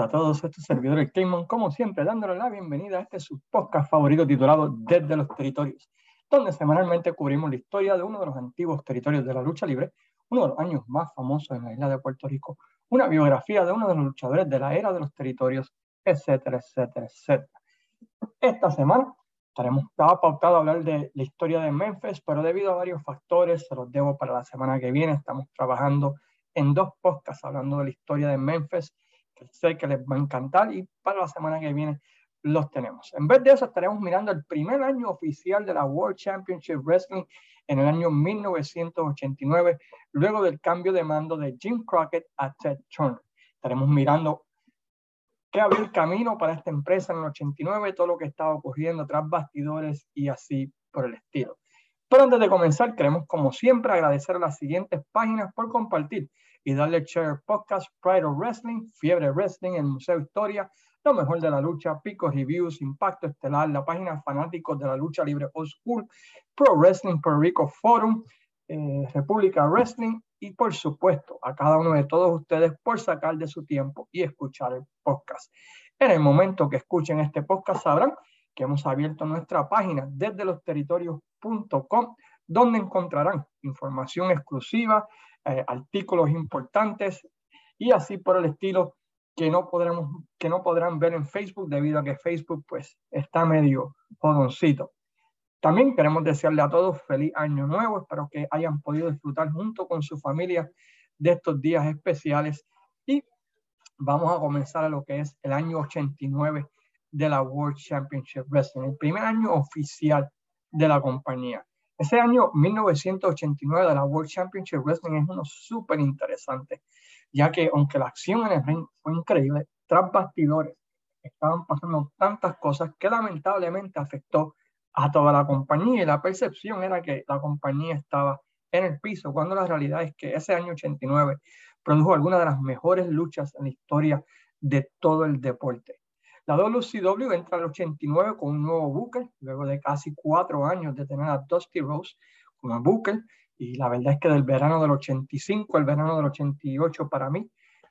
a todos, este servidor el Cayman, como siempre, dándole la bienvenida a este su podcast favorito titulado Desde los Territorios, donde semanalmente cubrimos la historia de uno de los antiguos territorios de la lucha libre, uno de los años más famosos en la isla de Puerto Rico, una biografía de uno de los luchadores de la era de los territorios, etcétera, etcétera, etcétera. Esta semana estaremos, estaba pautado a hablar de la historia de Memphis, pero debido a varios factores, se los debo para la semana que viene, estamos trabajando en dos podcasts hablando de la historia de Memphis sé que les va a encantar y para la semana que viene los tenemos. En vez de eso, estaremos mirando el primer año oficial de la World Championship Wrestling en el año 1989, luego del cambio de mando de Jim Crockett a Ted Turner. Estaremos mirando qué abrió el camino para esta empresa en el 89, todo lo que estaba ocurriendo tras bastidores y así por el estilo. Pero antes de comenzar, queremos como siempre agradecer a las siguientes páginas por compartir y darle share podcast Pride of Wrestling, Fiebre Wrestling, el Museo Historia, lo mejor de la lucha, Pico Reviews, Impacto Estelar, la página Fanáticos de la Lucha Libre School, Pro Wrestling Puerto Rico Forum, eh, República Wrestling y por supuesto a cada uno de todos ustedes por sacar de su tiempo y escuchar el podcast. En el momento que escuchen este podcast sabrán que hemos abierto nuestra página desde los territorios.com donde encontrarán información exclusiva, eh, artículos importantes y así por el estilo que no, podremos, que no podrán ver en Facebook debido a que Facebook pues está medio jodoncito. También queremos desearle a todos feliz año nuevo. Espero que hayan podido disfrutar junto con su familia de estos días especiales. Y vamos a comenzar a lo que es el año 89 de la World Championship Wrestling, el primer año oficial de la compañía. Ese año 1989 de la World Championship Wrestling es uno súper interesante, ya que aunque la acción en el ring fue increíble, tras bastidores estaban pasando tantas cosas que lamentablemente afectó a toda la compañía y la percepción era que la compañía estaba en el piso, cuando la realidad es que ese año 89 produjo algunas de las mejores luchas en la historia de todo el deporte. La WCW entra al 89 con un nuevo Booker, luego de casi cuatro años de tener a Dusty Rose como Booker. Y la verdad es que del verano del 85 al verano del 88 para mí,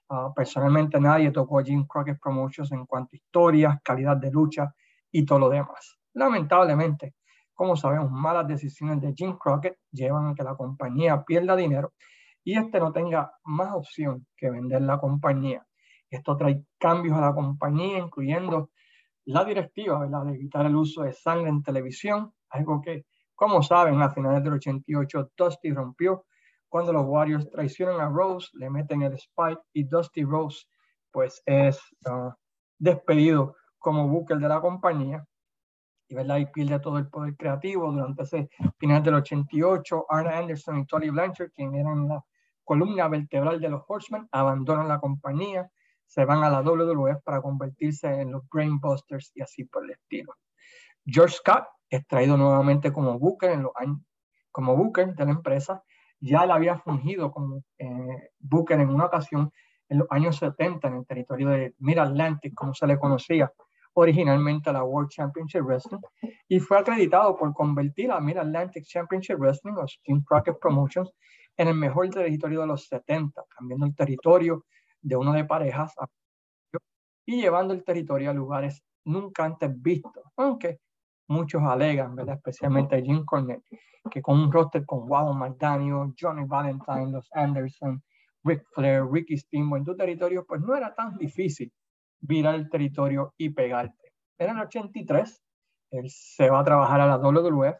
uh, personalmente nadie tocó a Jim Crockett Promotions en cuanto a historias, calidad de lucha y todo lo demás. Lamentablemente, como sabemos, malas decisiones de Jim Crockett llevan a que la compañía pierda dinero y este no tenga más opción que vender la compañía. Esto trae cambios a la compañía, incluyendo la directiva ¿verdad? de evitar el uso de sangre en televisión, algo que, como saben, a finales del 88 Dusty rompió cuando los Warriors traicionan a Rose, le meten el spike y Dusty Rose pues es uh, despedido como Booker de la compañía y, ¿verdad? y pierde todo el poder creativo durante ese final del 88. Arne Anderson y Tony Blanchard, quien eran la columna vertebral de los Horsemen, abandonan la compañía se van a la WWF para convertirse en los Brainbusters y así por el estilo. George Scott es traído nuevamente como Booker en los años, como Booker de la empresa. Ya él había fungido como eh, Booker en una ocasión en los años 70 en el territorio de Mid-Atlantic, como se le conocía originalmente a la World Championship Wrestling, y fue acreditado por convertir a Mid-Atlantic Championship Wrestling, o Team Crockett Promotions, en el mejor territorio de los 70, cambiando el territorio, de uno de parejas y llevando el territorio a lugares nunca antes vistos, aunque muchos alegan, ¿verdad? especialmente Jim Cornette, que con un roster con Wow McDaniel, Johnny Valentine, los Anderson, Rick Flair, Ricky Steamboat en tu territorio, pues no era tan difícil virar el territorio y pegarte. En el 83, él se va a trabajar a la WWF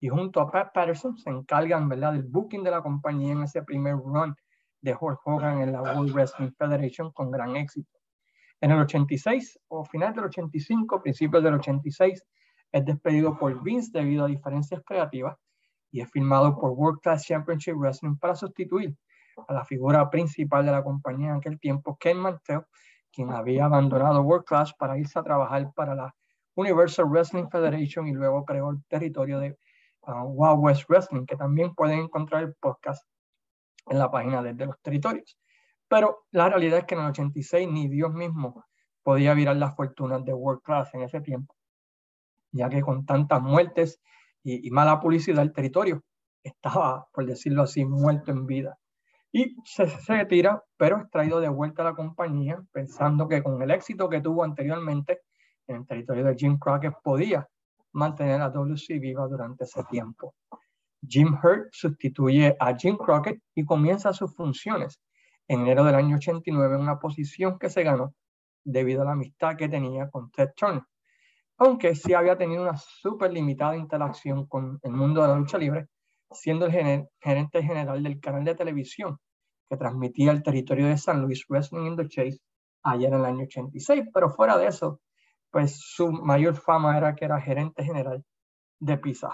y junto a Pat Patterson se encargan ¿verdad? del booking de la compañía en ese primer run de Hulk Hogan en la World Wrestling Federation con gran éxito. En el 86 o final del 85, principios del 86, es despedido por Vince debido a diferencias creativas y es firmado por World Class Championship Wrestling para sustituir a la figura principal de la compañía en aquel tiempo, Ken Mantell, quien había abandonado World Class para irse a trabajar para la Universal Wrestling Federation y luego creó el territorio de uh, Wild West Wrestling, que también pueden encontrar el podcast en la página de, los territorios. Pero la realidad es que en el 86 ni Dios mismo podía virar las fortunas de World Class en ese tiempo, ya que con tantas muertes y, mala publicidad el territorio estaba, por decirlo así, muerto en vida. y se, se retira, pero es traído de vuelta a la compañía pensando que con el éxito que tuvo anteriormente en el territorio de Jim Crockett podía mantener a WC viva durante ese tiempo. Jim Hurt sustituye a Jim Crockett y comienza sus funciones en enero del año 89 en una posición que se ganó debido a la amistad que tenía con Ted Turner. Aunque sí había tenido una súper limitada interacción con el mundo de la lucha libre, siendo el gerente general del canal de televisión que transmitía el territorio de San Luis Wrestling in the Chase ayer en el año 86. Pero fuera de eso, pues su mayor fama era que era gerente general de Pizza.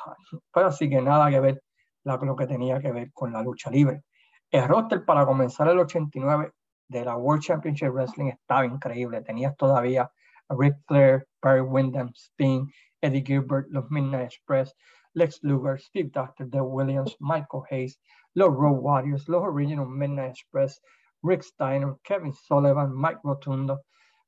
Pero así que nada que ver lo que tenía que ver con la lucha libre. El roster para comenzar el 89 de la World Championship Wrestling estaba increíble. Tenías todavía a Ric Flair, Barry Windham, Sting, Eddie Gilbert, los Midnight Express, Lex Luger, Steve Dr. Dale Williams, Michael Hayes, los Road Warriors, los Original Midnight Express, Rick Steiner, Kevin Sullivan, Mike Rotundo,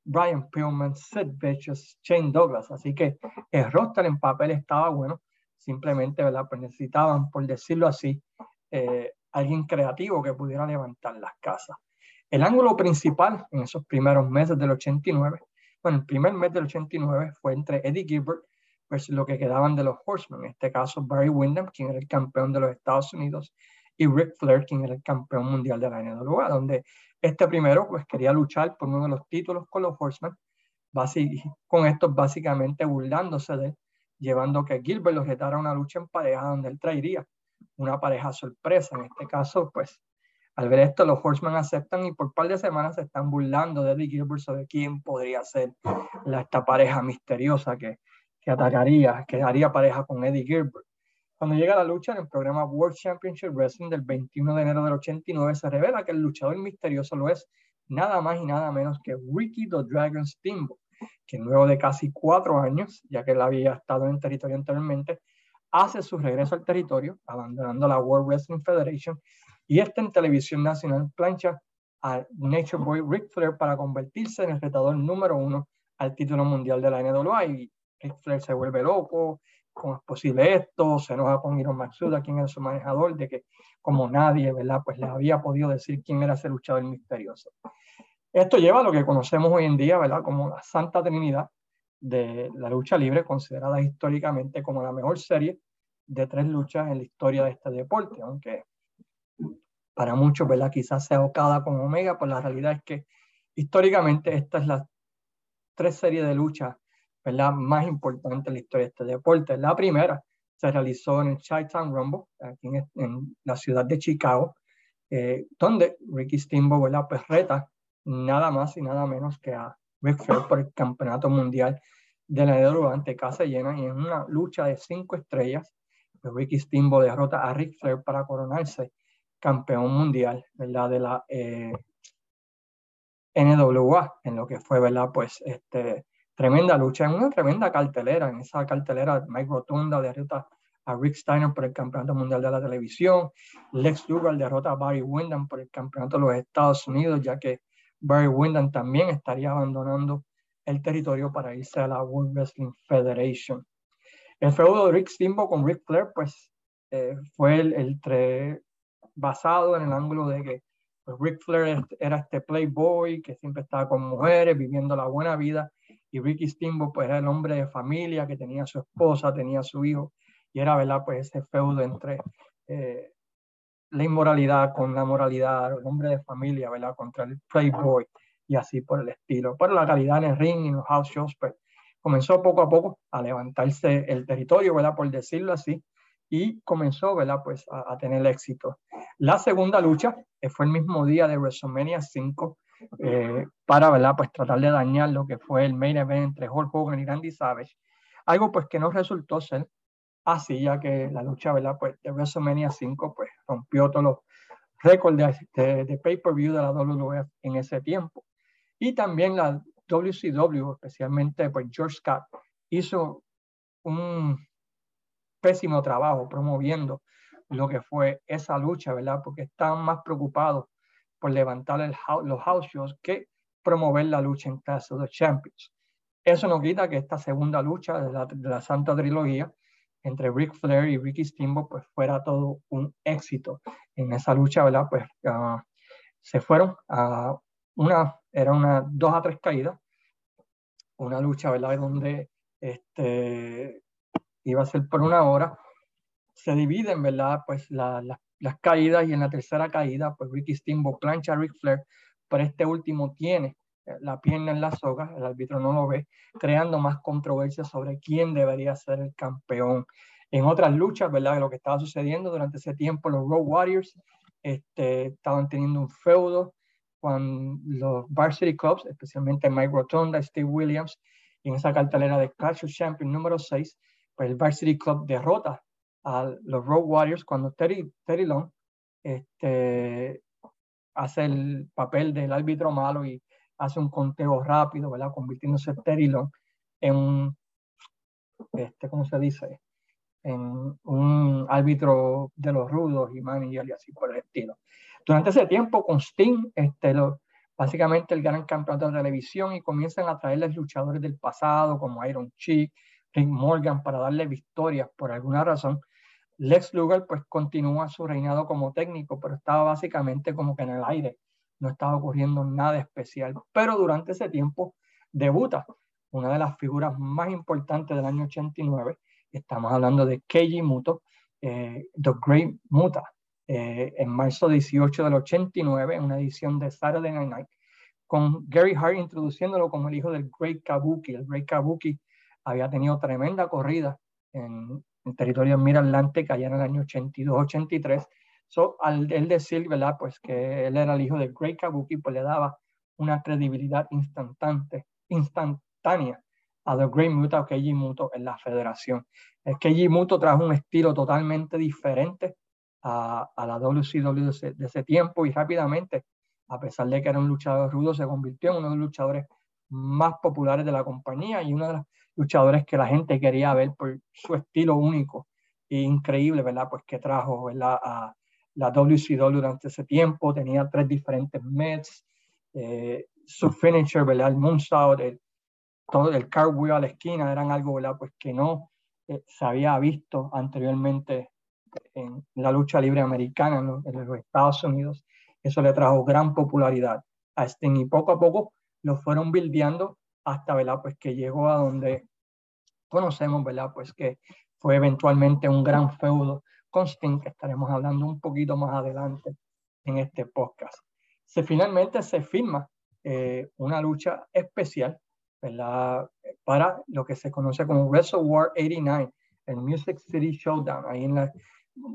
Brian Pillman, Sid Vicious, Shane Douglas. Así que el roster en papel estaba bueno. Simplemente, ¿verdad? Pues necesitaban, por decirlo así, eh, alguien creativo que pudiera levantar las casas. El ángulo principal en esos primeros meses del 89, bueno, el primer mes del 89 fue entre Eddie Gilbert pues lo que quedaban de los Horsemen, en este caso Barry Windham, quien era el campeón de los Estados Unidos, y Rick Flair, quien era el campeón mundial de la NWA, donde este primero pues quería luchar por uno de los títulos con los Horsemen, con estos básicamente burlándose de llevando que Gilbert los retara a una lucha en pareja donde él traería una pareja sorpresa. En este caso, pues al ver esto, los Horsemen aceptan y por un par de semanas se están burlando de Eddie Gilbert sobre quién podría ser la, esta pareja misteriosa que, que atacaría, que haría pareja con Eddie Gilbert. Cuando llega la lucha en el programa World Championship Wrestling del 21 de enero del 89, se revela que el luchador misterioso lo es nada más y nada menos que Ricky the Dragon Steamboat, que luego de casi cuatro años, ya que él había estado en el territorio anteriormente, hace su regreso al territorio, abandonando la World Wrestling Federation, y está en televisión nacional plancha a Nature Boy Ric Flair para convertirse en el retador número uno al título mundial de la NWA. Y Ric Flair se vuelve loco, cómo es posible esto, se enoja con Iron Matsuda, quien era su manejador, de que como nadie, ¿verdad? Pues le había podido decir quién era ese luchador misterioso. Esto lleva a lo que conocemos hoy en día, ¿verdad? Como la Santa Trinidad de la lucha libre, considerada históricamente como la mejor serie de tres luchas en la historia de este deporte, aunque para muchos, ¿verdad? Quizás sea Okada con Omega, pues la realidad es que históricamente esta es la tres series de luchas ¿verdad? más importante en la historia de este deporte. La primera se realizó en el Chi-Town Rumble, aquí en, la ciudad de Chicago, eh, donde Ricky Steamboat ¿verdad? Pues reta nada más y nada menos que a Rick Flair por el campeonato mundial de la NWA ante casa llena y en una lucha de cinco estrellas, pues Ricky Steamboat derrota a Rick Flair para coronarse campeón mundial ¿verdad? de la eh, NWA, en lo que fue ¿verdad? Pues este, tremenda lucha, en una tremenda cartelera. En esa cartelera, Mike Rotunda derrota a Rick Steiner por el Campeonato Mundial de la Televisión. Lex Luger derrota a Barry Windham por el Campeonato de los Estados Unidos, ya que Barry Windham también estaría abandonando el territorio para irse a la World Wrestling Federation. El feudo de Rick Steamboat con Rick Flair, pues, eh, fue el, el basado en el ángulo de que pues, Rick Flair era este playboy que siempre estaba con mujeres, viviendo la buena vida, y Ricky Steamboat pues era el hombre de familia que tenía su esposa, tenía su hijo y era, ¿verdad? Pues ese feudo entre eh, la inmoralidad con la moralidad, el hombre de familia, ¿verdad? Contra el playboy y así por el estilo. Pero la calidad en el ring y en los house shows pues comenzó poco a poco a levantarse el territorio, ¿verdad? Por decirlo así y comenzó, ¿verdad? Pues a, tener éxito. La segunda lucha eh, fue el mismo día de WrestleMania 5 eh, para, ¿verdad? Pues tratar de dañar lo que fue el main event entre Hulk Hogan y Randy Savage. Algo pues que no resultó ser así, ya que la lucha, ¿verdad? Pues de WrestleMania 5 pues rompió todos los récords de, pay-per-view de la WWF en ese tiempo. Y también la WCW, especialmente pues George Scott, hizo un pésimo trabajo promoviendo lo que fue esa lucha, ¿verdad? Porque estaban más preocupados por levantar el, los house shows que promover la lucha en caso de Champions. Eso no quita que esta segunda lucha de la, de la Santa Trilogía entre Ric Flair y Ricky Steamboat pues fuera todo un éxito. en esa lucha, ¿verdad? Pues ah, se fueron a una, era una dos a tres caídas, una lucha, ¿verdad? Donde este, iba a ser por una hora, se dividen, ¿verdad? Pues las caídas y en la tercera caída, pues Ricky Steamboat plancha a Ric Flair, pero este último tiene eh, la pierna en la soga, el árbitro no lo ve, creando más controversia sobre quién debería ser el campeón. En otras luchas, ¿verdad? Lo que estaba sucediendo durante ese tiempo, los Road Warriors este, estaban teniendo un feudo con los Varsity Clubs, especialmente Mike Rotonda, Steve Williams, y en esa cartelera de Clash of Champions número 6, pues el Varsity Club derrota a los Road Warriors cuando Terry, Terry Long este, hace el papel del árbitro malo y hace un conteo rápido, ¿verdad? Convirtiéndose Terry Long en un, este, ¿cómo se dice? En un árbitro de los rudos y manager y así por el estilo. Durante ese tiempo, con Sting, este, lo, básicamente el gran campeonato de televisión y comienzan a traerles luchadores del pasado como Iron Chick, Rick Morgan para darle victorias por alguna razón. Lex Luger pues continúa su reinado como técnico, pero estaba básicamente como que en el aire, no estaba ocurriendo nada especial. Pero durante ese tiempo debuta una de las figuras más importantes del año 89, estamos hablando de Keiji Muto, eh, The Great Muta, eh, en marzo 18 del 89, en una edición de Saturday Night Night, con Gary Hart introduciéndolo como el hijo del Great Kabuki. El Great Kabuki había tenido tremenda corrida en, en territorio Mid-Atlantic allá en el año 82-83. So, al él decir, ¿verdad? Pues que él era el hijo del Great Kabuki, pues le daba una credibilidad instantánea, instantánea a The Great Muto, a Keiji Muto en la federación. El Keiji Muto trajo un estilo totalmente diferente a, a la WCW de de ese tiempo y rápidamente, a pesar de que era un luchador rudo, se convirtió en uno de los luchadores más populares de la compañía y uno de los luchadores que la gente quería ver por su estilo único e increíble, ¿verdad? Pues que trajo, ¿verdad? A la WCW durante ese tiempo, tenía tres diferentes Mets, eh, su finisher, ¿verdad? El moonsault, el, todo el cartwheel a la esquina, eran algo, ¿verdad? Pues que no eh, se había visto anteriormente en la lucha libre americana en los, Estados Unidos. Eso le trajo gran popularidad a Sting y poco a poco lo fueron buildeando hasta, ¿verdad? Pues que llegó a donde conocemos, ¿verdad? Pues que fue eventualmente un gran feudo con Sting, que estaremos hablando un poquito más adelante en este podcast. Se finalmente se firma eh, una lucha especial, ¿verdad? Para lo que se conoce como War 89, el Music City Showdown, ahí en el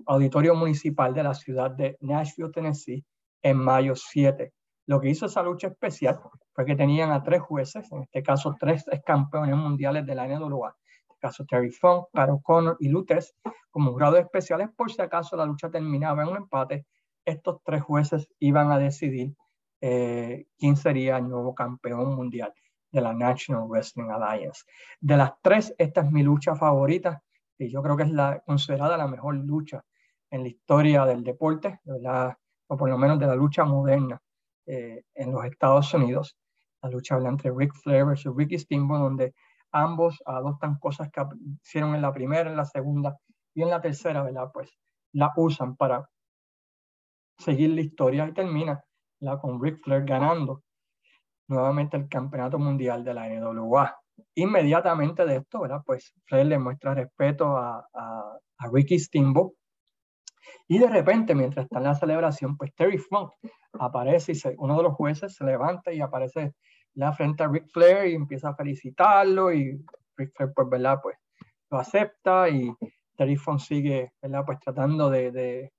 Auditorio Municipal de la ciudad de Nashville, Tennessee, en mayo 7 lo que hizo esa lucha especial fue que tenían a tres jueces, en este caso tres campeones mundiales de la NWA, en este caso Terry Funk, Caro Connor y Lutes, como jurados especiales por si acaso la lucha terminaba en un empate, estos tres jueces iban a decidir eh, quién sería el nuevo campeón mundial de la National Wrestling Alliance. De las tres, esta es mi lucha favorita y yo creo que es la considerada la mejor lucha en la historia del deporte, o por lo menos de la lucha moderna eh, en los Estados Unidos, la lucha entre Rick Flair versus Ricky Steamboat, donde ambos adoptan cosas que hicieron en la primera, en la segunda y en la tercera, ¿verdad? Pues la usan para seguir la historia y termina la con Rick Flair ganando nuevamente el campeonato mundial de la NWA. Inmediatamente de esto, ¿verdad? Pues Flair le muestra respeto a, a, a Ricky Steamboat y de repente, mientras está en la celebración, pues Terry Funk aparece y uno de los jueces se levanta y aparece la frente a Ric Flair y empieza a felicitarlo y Ric Flair, pues, ¿verdad? Pues lo acepta y Terry Funk sigue, ¿verdad? Pues tratando de, de,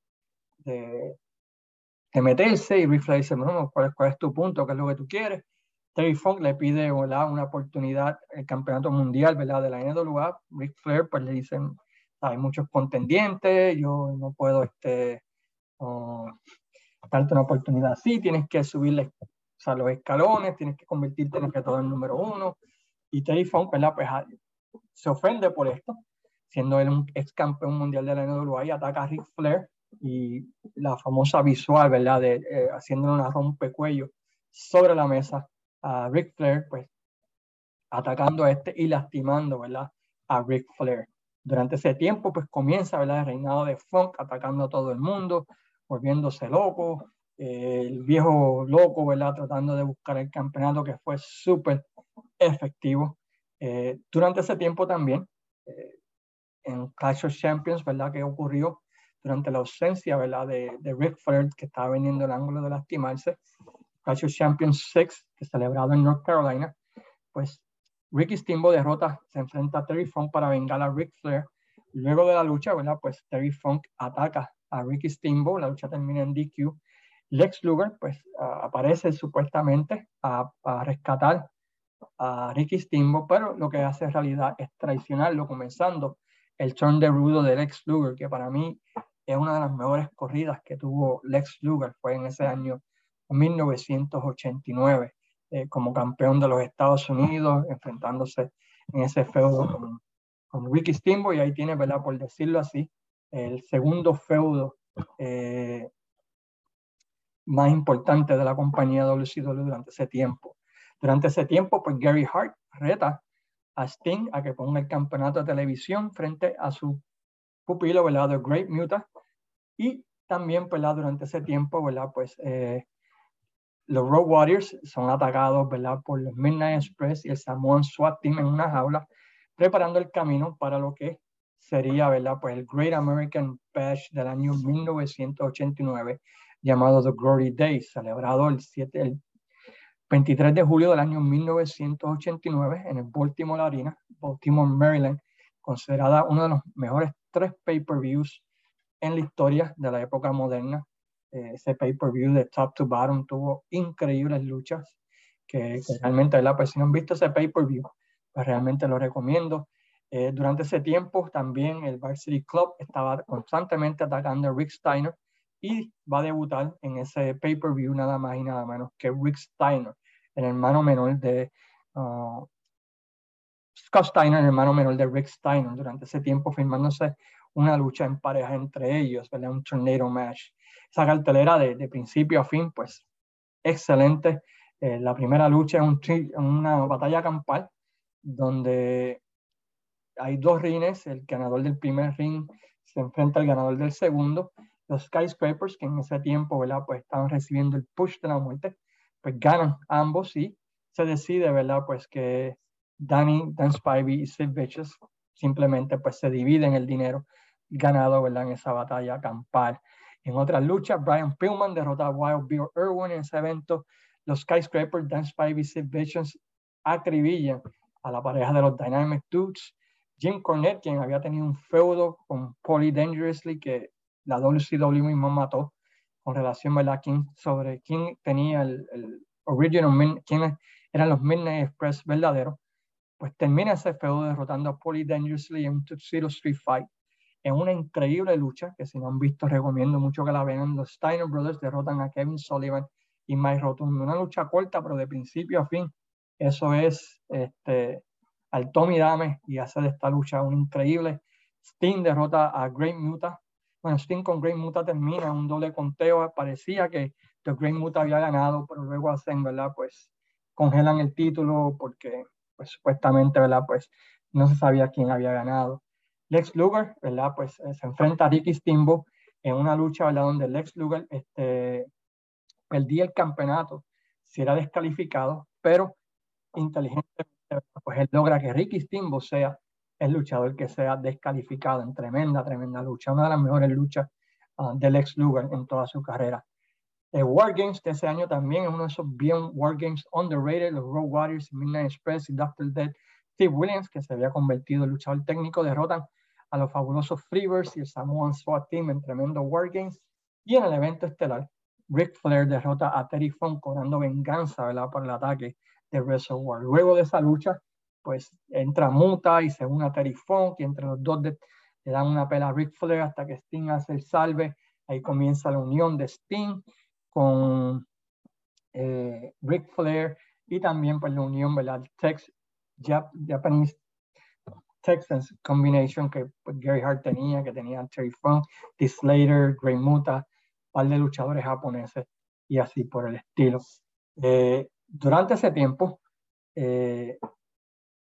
de, meterse y Ric Flair dice, bueno, ¿cuál, ¿cuál, es tu punto? ¿Qué es lo que tú quieres? Terry Funk le pide ¿verdad? una oportunidad, el campeonato mundial ¿verdad? de la NWA. Ric Flair pues le dicen, hay muchos contendientes, yo no puedo este, darte una oportunidad así, tienes que subirle o los escalones, tienes que convertirte en el el número uno. Y Terry Funk, ¿verdad? Pues ah, se ofende por esto, siendo él un ex campeón mundial de la NWA y ataca a Ric Flair y la famosa visual, ¿verdad? De eh, haciéndole una rompecuello sobre la mesa a Ric Flair, pues atacando a este y lastimando, ¿verdad? A Ric Flair. Durante ese tiempo, pues comienza ¿verdad? el reinado de Funk atacando a todo el mundo, volviéndose loco, el viejo loco, ¿verdad? Tratando de buscar el campeonato que fue súper efectivo. Eh, durante ese tiempo también, eh, en Clash of Champions, ¿verdad? Que ocurrió durante la ausencia, ¿verdad? De, de Rick Flair, que estaba vendiendo el ángulo de lastimarse. Clash of Champions 6, que celebrado en North Carolina, pues Ricky Steamboat derrota, se enfrenta a Terry Funk para vengar a Rick Flair. Luego de la lucha, ¿verdad? Pues Terry Funk ataca a Ricky Steamboat, la lucha termina en DQ. Lex Luger, pues aparece supuestamente a, a, rescatar a Ricky Steamboat, pero lo que hace en realidad es traicionarlo, comenzando el turn de rudo de Lex Luger, que para mí es una de las mejores corridas que tuvo Lex Luger, fue en ese año 1989. Eh, como campeón de los Estados Unidos, enfrentándose en ese feudo con, Ricky Steamboat, y ahí tiene, ¿verdad? Por decirlo así, el segundo feudo eh, más importante de la compañía WCW durante ese tiempo. Durante ese tiempo, pues Gary Hart reta a Sting a que ponga el campeonato de televisión frente a su pupilo, ¿verdad? The Great Muta. Y también, ¿verdad? Durante ese tiempo, ¿verdad? Pues eh, los Road Warriors son atacados por los Midnight Express y el Samoan SWAT Team en una jaula, preparando el camino para lo que sería. Pues el Great American Bash del año 1989, llamado The Glory Days, celebrado el, 7, el 23 de julio del año 1989 en el Baltimore Arena, Baltimore, Maryland, considerada uno de los mejores tres pay-per-views en la historia de la época moderna eh, ese pay-per-view de top to bottom tuvo increíbles luchas que, realmente, la Pues si no han visto ese pay-per-view, pues realmente lo recomiendo. Eh, durante ese tiempo también el Varsity Club estaba constantemente atacando a Rick Steiner y va a debutar en ese pay-per-view nada más y nada menos que Rick Steiner, el hermano menor de uh, Scott Steiner, el hermano menor de Rick Steiner, durante ese tiempo firmándose una lucha en pareja entre ellos, ¿verdad? un tornado match esa cartelera de, principio a fin, pues excelente. Eh, la primera lucha es un, una batalla campal donde hay dos rines, el ganador del primer ring se enfrenta al ganador del segundo. Los Skyscrapers, que en ese tiempo, ¿verdad? Pues estaban recibiendo el push de la muerte, pues ganan ambos y se decide, ¿verdad? Pues que Danny, Dan Spivey y Sid Vicious simplemente pues se dividen el dinero ganado, ¿verdad? En esa batalla campal. En otras luchas, Brian Pillman derrota a Wild Bill Irwin en ese evento. Los Skyscrapers, Dan Spivey, Sid Visions acribillan a la pareja de los Dynamic Dudes. Jim Cornette, quien había tenido un feudo con Polly Dangerously, que la WCW misma mató, con relación a quién, sobre quién tenía el, el original, quién eran los Midnight Express verdaderos, pues termina ese feudo derrotando a Polly Dangerously en un Tuxedo Street Fight en una increíble lucha que si no han visto recomiendo mucho que la vean. Los Steiner Brothers derrotan a Kevin Sullivan y Mike Rotundo. Una lucha corta, pero de principio a fin. Eso es este, al Tommy Dame y hace de esta lucha un increíble. Sting derrota a Great Muta. Bueno, Sting con Great Muta termina un doble conteo. Parecía que The Great Muta había ganado, pero luego hacen, ¿verdad? Pues congelan el título porque pues, supuestamente, ¿verdad? Pues no se sabía quién había ganado. Lex Luger, ¿verdad? Pues eh, se enfrenta a Ricky Steamboat en una lucha, ¿verdad? Donde Lex Luger este, perdía el campeonato si era descalificado, pero inteligentemente, pues él logra que Ricky Steamboat sea el luchador que sea descalificado en tremenda, tremenda lucha, una de las mejores luchas uh, de Lex Luger en toda su carrera. El War Games de ese año también es uno de esos bien War Games underrated, los Road Warriors, Midnight Express y Dr. Dead. Steve Williams, que se había convertido en luchador técnico, derrotan a los fabulosos Freebirds y el Samoan SWAT Team en tremendo Wargames. Y en el evento estelar, Ric Flair derrota a Terry Funk cobrando venganza ¿verdad? por el ataque de WrestleWar. Luego de esa lucha, pues entra Muta y se une a Terry Funk y entre los dos le dan una pela a Ric Flair hasta que Sting hace el salve. Ahí comienza la unión de Sting con eh, Ric Flair y también pues la unión, ¿verdad? Tex Japanese Texans combination que pues, Gary Hart tenía, que tenía Terry Funk, T. Slater, Grey Muta, un par de luchadores japoneses y así por el estilo. Eh, durante ese tiempo, eh,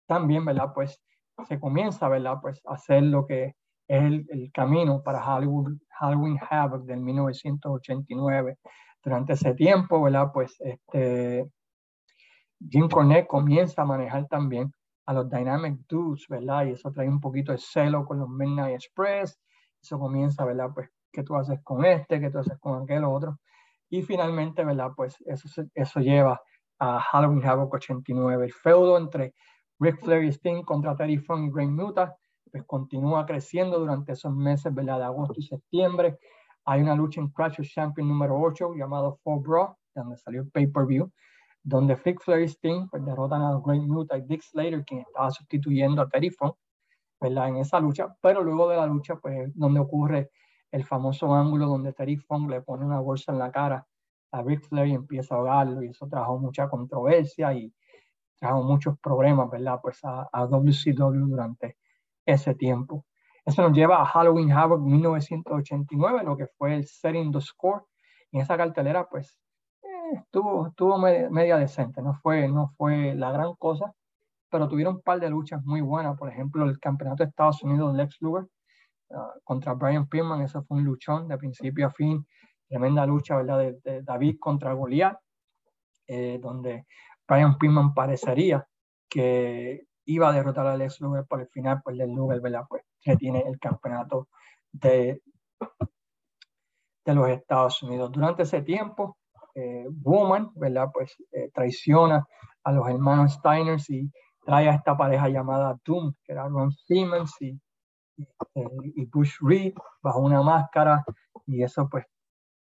también, ¿verdad? Pues se comienza, ¿verdad? Pues a hacer lo que es el, camino para Hollywood, Halloween Havoc del 1989. Durante ese tiempo, ¿verdad? Pues este, Jim Cornette comienza a manejar también a los Dynamic Dudes, ¿verdad? Y eso trae un poquito de celo con los Midnight Express. Eso comienza, ¿verdad? Pues, ¿qué tú haces con este? ¿Qué tú haces con aquel otro? Y finalmente, ¿verdad? Pues eso, eso lleva a Halloween Havoc 89. El feudo entre Rick Flair y Sting contra Terry Funk y Great Muta, pues continúa creciendo durante esos meses, ¿verdad? De agosto y septiembre. Hay una lucha en Crash Champion número 8 llamado Four Bra, donde salió pay-per-view, donde Rick Flair y Sting pues, derrotan a Great Muta y Dick Slater, quien estaba sustituyendo a Terry Funk, ¿verdad? En esa lucha, pero luego de la lucha, pues, donde ocurre el famoso ángulo donde Terry Funk le pone una bolsa en la cara a Rick Flair y empieza a ahogarlo, y eso trajo mucha controversia y trajo muchos problemas, ¿verdad? Pues a, a WCW durante ese tiempo. Eso nos lleva a Halloween Havoc 1989, lo que fue el Setting the Score. En esa cartelera, pues, estuvo, estuvo media, decente, no fue, no fue la gran cosa, pero tuvieron un par de luchas muy buenas. Por ejemplo, el campeonato de Estados Unidos, Lex Luger, ah, contra Brian Pillman, eso fue un luchón de principio a fin. Tremenda lucha, ¿verdad? De, David contra Goliath, eh, donde Brian Pillman parecería que iba a derrotar a Lex Luger por el final, pues Lex Luger, ¿verdad? Pues tiene el campeonato de, de los Estados Unidos. Durante ese tiempo, eh, Woman, ¿verdad? Pues eh, traiciona a los hermanos Steiners y trae a esta pareja llamada Doom, que era Ron Simmons y, y, Bush Reed, bajo una máscara, y eso pues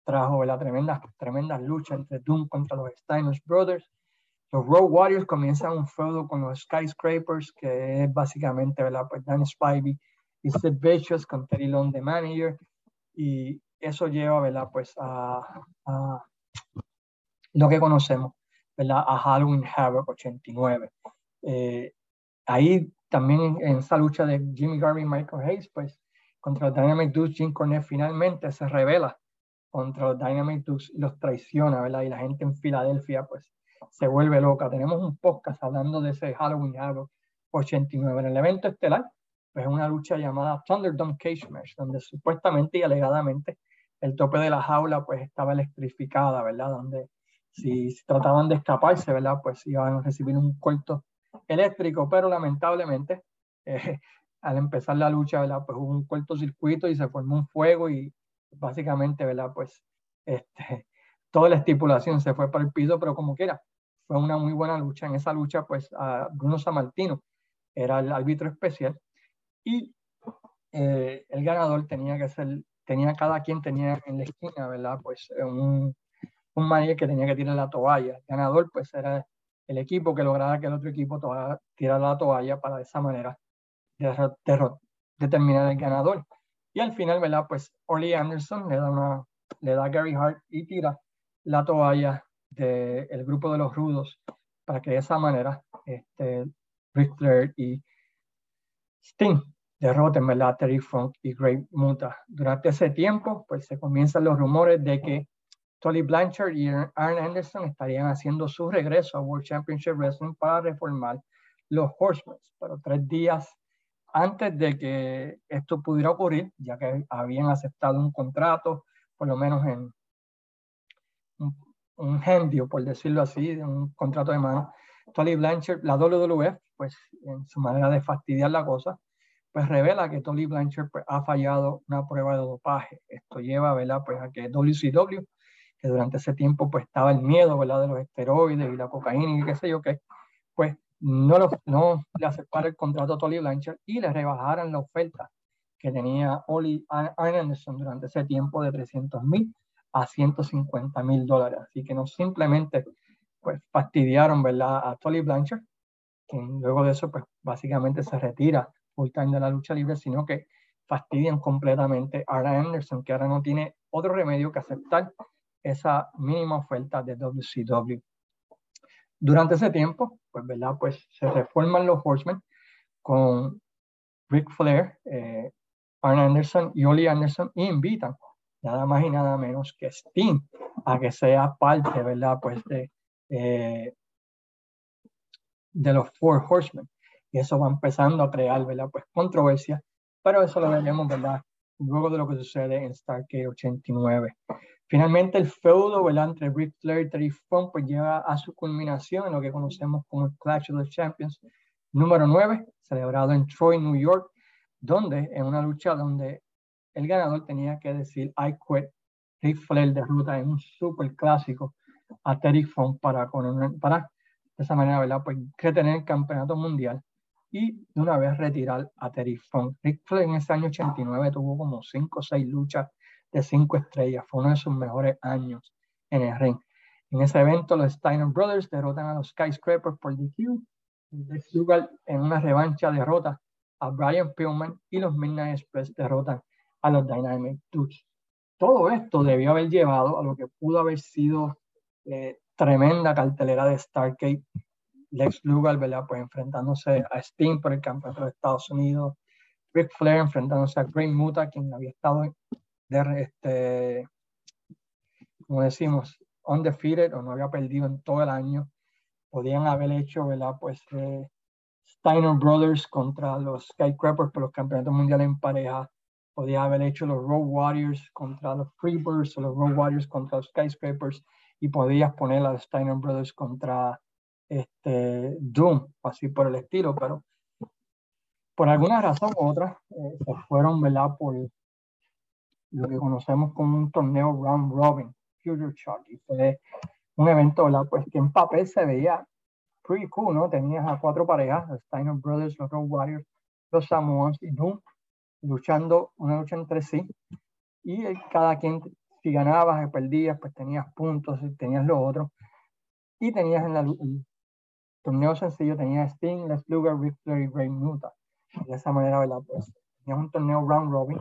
trajo la tremenda, tremenda lucha entre Doom contra los Steiners Brothers los Road Warriors comienzan un feudo con los Skyscrapers, que es básicamente, ¿verdad? Pues Dan Spivey y Sid Vicious con Terry Long, the manager, y eso lleva, ¿verdad? Pues a, lo que conocemos, ¿verdad? A Halloween Havoc 89. Eh, ahí también en esa lucha de Jimmy Garvey y Michael Hayes, pues contra los Dynamic Dudes, Jim Cornette finalmente se revela contra los Dynamic Dudes y los traiciona, ¿verdad? Y la gente en Filadelfia, pues se vuelve loca. Tenemos un podcast hablando de ese Halloween Havoc 89. En el evento estelar, pues es una lucha llamada Thunderdome Cage Match, donde supuestamente y alegadamente el tope de la jaula pues estaba electrificada, ¿verdad? Donde si, trataban de escaparse, ¿verdad? Pues iban a recibir un corto eléctrico, pero lamentablemente eh, al empezar la lucha, ¿verdad? Pues hubo un cortocircuito y se formó un fuego y básicamente, ¿verdad? Pues este, toda la estipulación se fue para el piso, pero como quiera, fue una muy buena lucha. En esa lucha, pues, a Bruno Samartino era el árbitro especial y eh, el ganador tenía que ser, tenía cada quien tenía en la esquina, ¿verdad? Pues un, un manager que tenía que tirar la toalla. El ganador, pues, era el equipo que lograra que el otro equipo tirara la toalla para de esa manera determinar el ganador. Y al final, ¿verdad? Pues Oli Anderson le da, una, le da a Gary Hart y tira la toalla del grupo de los rudos para que de esa manera este, Rick Flair y Sting derroten ¿verdad? Terry Funk y Great Muta. Durante ese tiempo, pues se comienzan los rumores de que Tolly Blanchard y Arn Anderson estarían haciendo su regreso a World Championship Wrestling para reformar los Horsemen. Pero tres días antes de que esto pudiera ocurrir, ya que habían aceptado un contrato, por lo menos en un gendio, por decirlo así, un contrato de mano. Tolly Blanchard, la WWF, pues en su manera de fastidiar la cosa, pues revela que Tolly Blanchard pues, ha fallado una prueba de dopaje. Esto lleva, ¿verdad? Pues a que WCW, que durante ese tiempo pues estaba el miedo, ¿verdad? De los esteroides y la cocaína y qué sé yo qué, pues no, lo, no le aceptaron el contrato a Tolly Blanchard y le rebajaran la oferta que tenía Oli Anderson durante ese tiempo de 300 mil a 150 mil dólares. Así que no simplemente pues fastidiaron ¿verdad? a Tolly Blanchard, que luego de eso pues básicamente se retira full time de la lucha libre, sino que fastidian completamente a Anderson, que ahora no tiene otro remedio que aceptar esa mínima oferta de WCW. Durante ese tiempo, pues, ¿verdad? Pues se reforman los Horsemen con Rick Flair, eh, Arn Anderson y Oli Anderson y invitan nada más y nada menos que Steam, a que sea parte, ¿verdad? Pues de, eh, de los Four Horsemen. Y eso va empezando a crear, ¿verdad? Pues controversia, pero eso lo veremos, ¿verdad? luego de lo que sucede en Starcade 89. Finalmente, el feudo entre Ric Flair y Terry Funk pues llega a su culminación en lo que conocemos como el Clash of the Champions número 9, celebrado en Troy, New York, donde en una lucha donde el ganador tenía que decir I quit, Ric Flair derrota en un super clásico a Terry Funk para, para de esa manera, ¿verdad? Pues retener el campeonato mundial y de una vez retirar a Terry Funk. Rick Flair en ese año 89 tuvo como 5 o 6 luchas de 5 estrellas. Fue uno de sus mejores años en el ring. En ese evento, los Steiner Brothers derrotan a los Skyscrapers por DQ. Lex Luger en una revancha derrota a Brian Pillman y los Midnight Express derrotan a los Dynamic Dudes. Todo esto debió haber llevado a lo que pudo haber sido eh, tremenda cartelera de Stargate Lex Luger, ¿verdad? Pues enfrentándose a Sting por el campeonato de Estados Unidos, Ric Flair enfrentándose a Great Muta, quien había estado de, este, como decimos, undefeated o no había perdido en todo el año. Podían haber hecho, ¿verdad? Pues eh, Steiner Brothers contra los Skycrappers por los campeonatos mundiales en pareja. Podía haber hecho los Road Warriors contra los Freebirds o los Road Warriors contra los Skyscrapers y podías poner a los Steiner Brothers contra este, Doom, así por el estilo, pero por alguna razón u otra eh, se fueron, ¿verdad? Por lo que conocemos como un torneo round robin, Future Shock, y fue un evento, ¿verdad? Pues que en papel se veía pretty cool, ¿no? Tenías a cuatro parejas, los Steiner Brothers, los Road Warriors, los Samoans y Doom, luchando una lucha entre sí, y cada quien, si ganabas o perdías, pues tenías puntos, y tenías lo otro, y tenías en la, torneo sencillo tenía Sting, Les Luger, Ric Flair y Ray Muta. De esa manera, ¿verdad? Pues tenía un torneo round robin.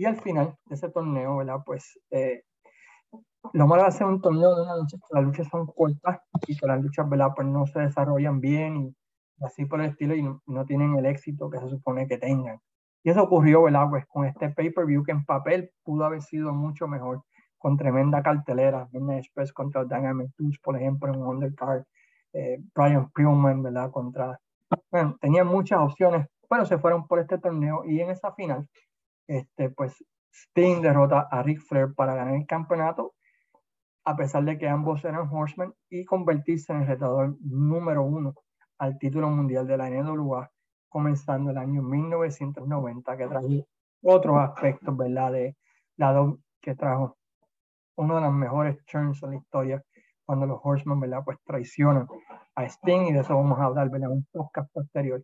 Y al final de ese torneo, ¿verdad? Pues eh, lo malo de hacer un torneo de una lucha es que las luchas son cortas y que las luchas, ¿verdad? Pues no se desarrollan bien y así por el estilo y no, tienen el éxito que se supone que tengan. Y eso ocurrió, ¿verdad? Pues con este pay-per-view que en papel pudo haber sido mucho mejor, con tremenda cartelera, Midnight Express contra Dynamic Dudes, por ejemplo, en un undercard, eh, Brian Pillman, ¿verdad? Contra, bueno, tenían muchas opciones, pero se fueron por este torneo y en esa final, este, pues Sting derrota a Ric Flair para ganar el campeonato, a pesar de que ambos eran Horsemen y convertirse en el retador número uno al título mundial de la NWA, comenzando el año 1990, que trajo otros aspectos, ¿verdad? De la que trajo uno de los mejores turns en la historia cuando los Horsemen, ¿verdad? Pues traicionan a Sting y de eso vamos a hablar, ¿verdad? Un podcast posterior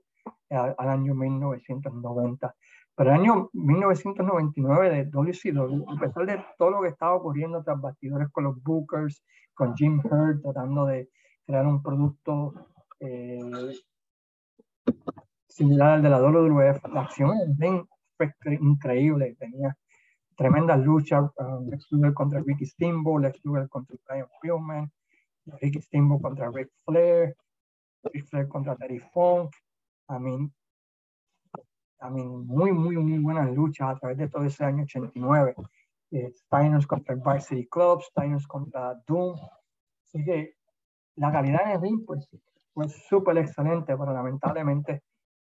al, año 1990. Pero el año 1999 de WCW, a pesar de todo lo que estaba ocurriendo tras bastidores con los Bookers, con Jim Hurt, tratando de crear un producto eh, similar al de la WWF, la acción fue increíble, tenía tremendas luchas, um, Lex Luger contra Ricky Steamboat, Lex Luger contra Brian Pillman, Ricky Steamboat contra Rick Flair, Rick Flair contra Terry Funk, I mean, I mean, muy, muy, muy buenas luchas a través de todo ese año 89. Eh, Steiners contra el Vice City Club, Steiners contra Doom. Así que la calidad en el ring pues, fue súper excelente, pero lamentablemente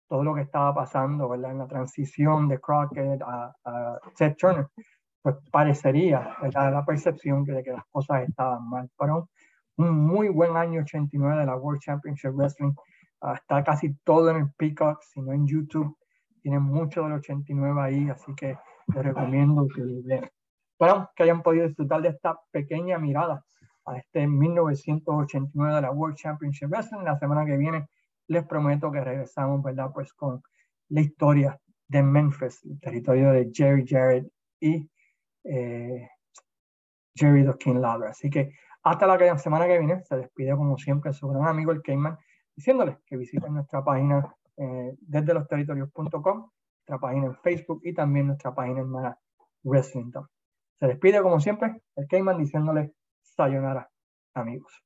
todo lo que estaba pasando ¿verdad? en la transición de Crockett a, a Seth Turner, pues parecería ¿verdad? la percepción de que las cosas estaban mal. Pero un muy buen año 89 de la World Championship Wrestling. Ah, está casi todo en el Peacock, si no en YouTube. Tienen mucho del 89 ahí, así que les recomiendo que vean. Bueno, que hayan podido disfrutar de esta pequeña mirada a este 1989 de la World Championship Wrestling. La semana que viene les prometo que regresamos, ¿verdad? Pues con la historia de Memphis, el territorio de Jerry Jarrett y eh, Jerry King Lawler. Así que hasta la semana que viene se despide como siempre su gran amigo el Cayman, diciéndoles que visiten nuestra página eh, desde los territorios.com, nuestra página en Facebook y también nuestra página en Mara Wrestling. Se despide como siempre el Cayman diciéndoles sayonara amigos.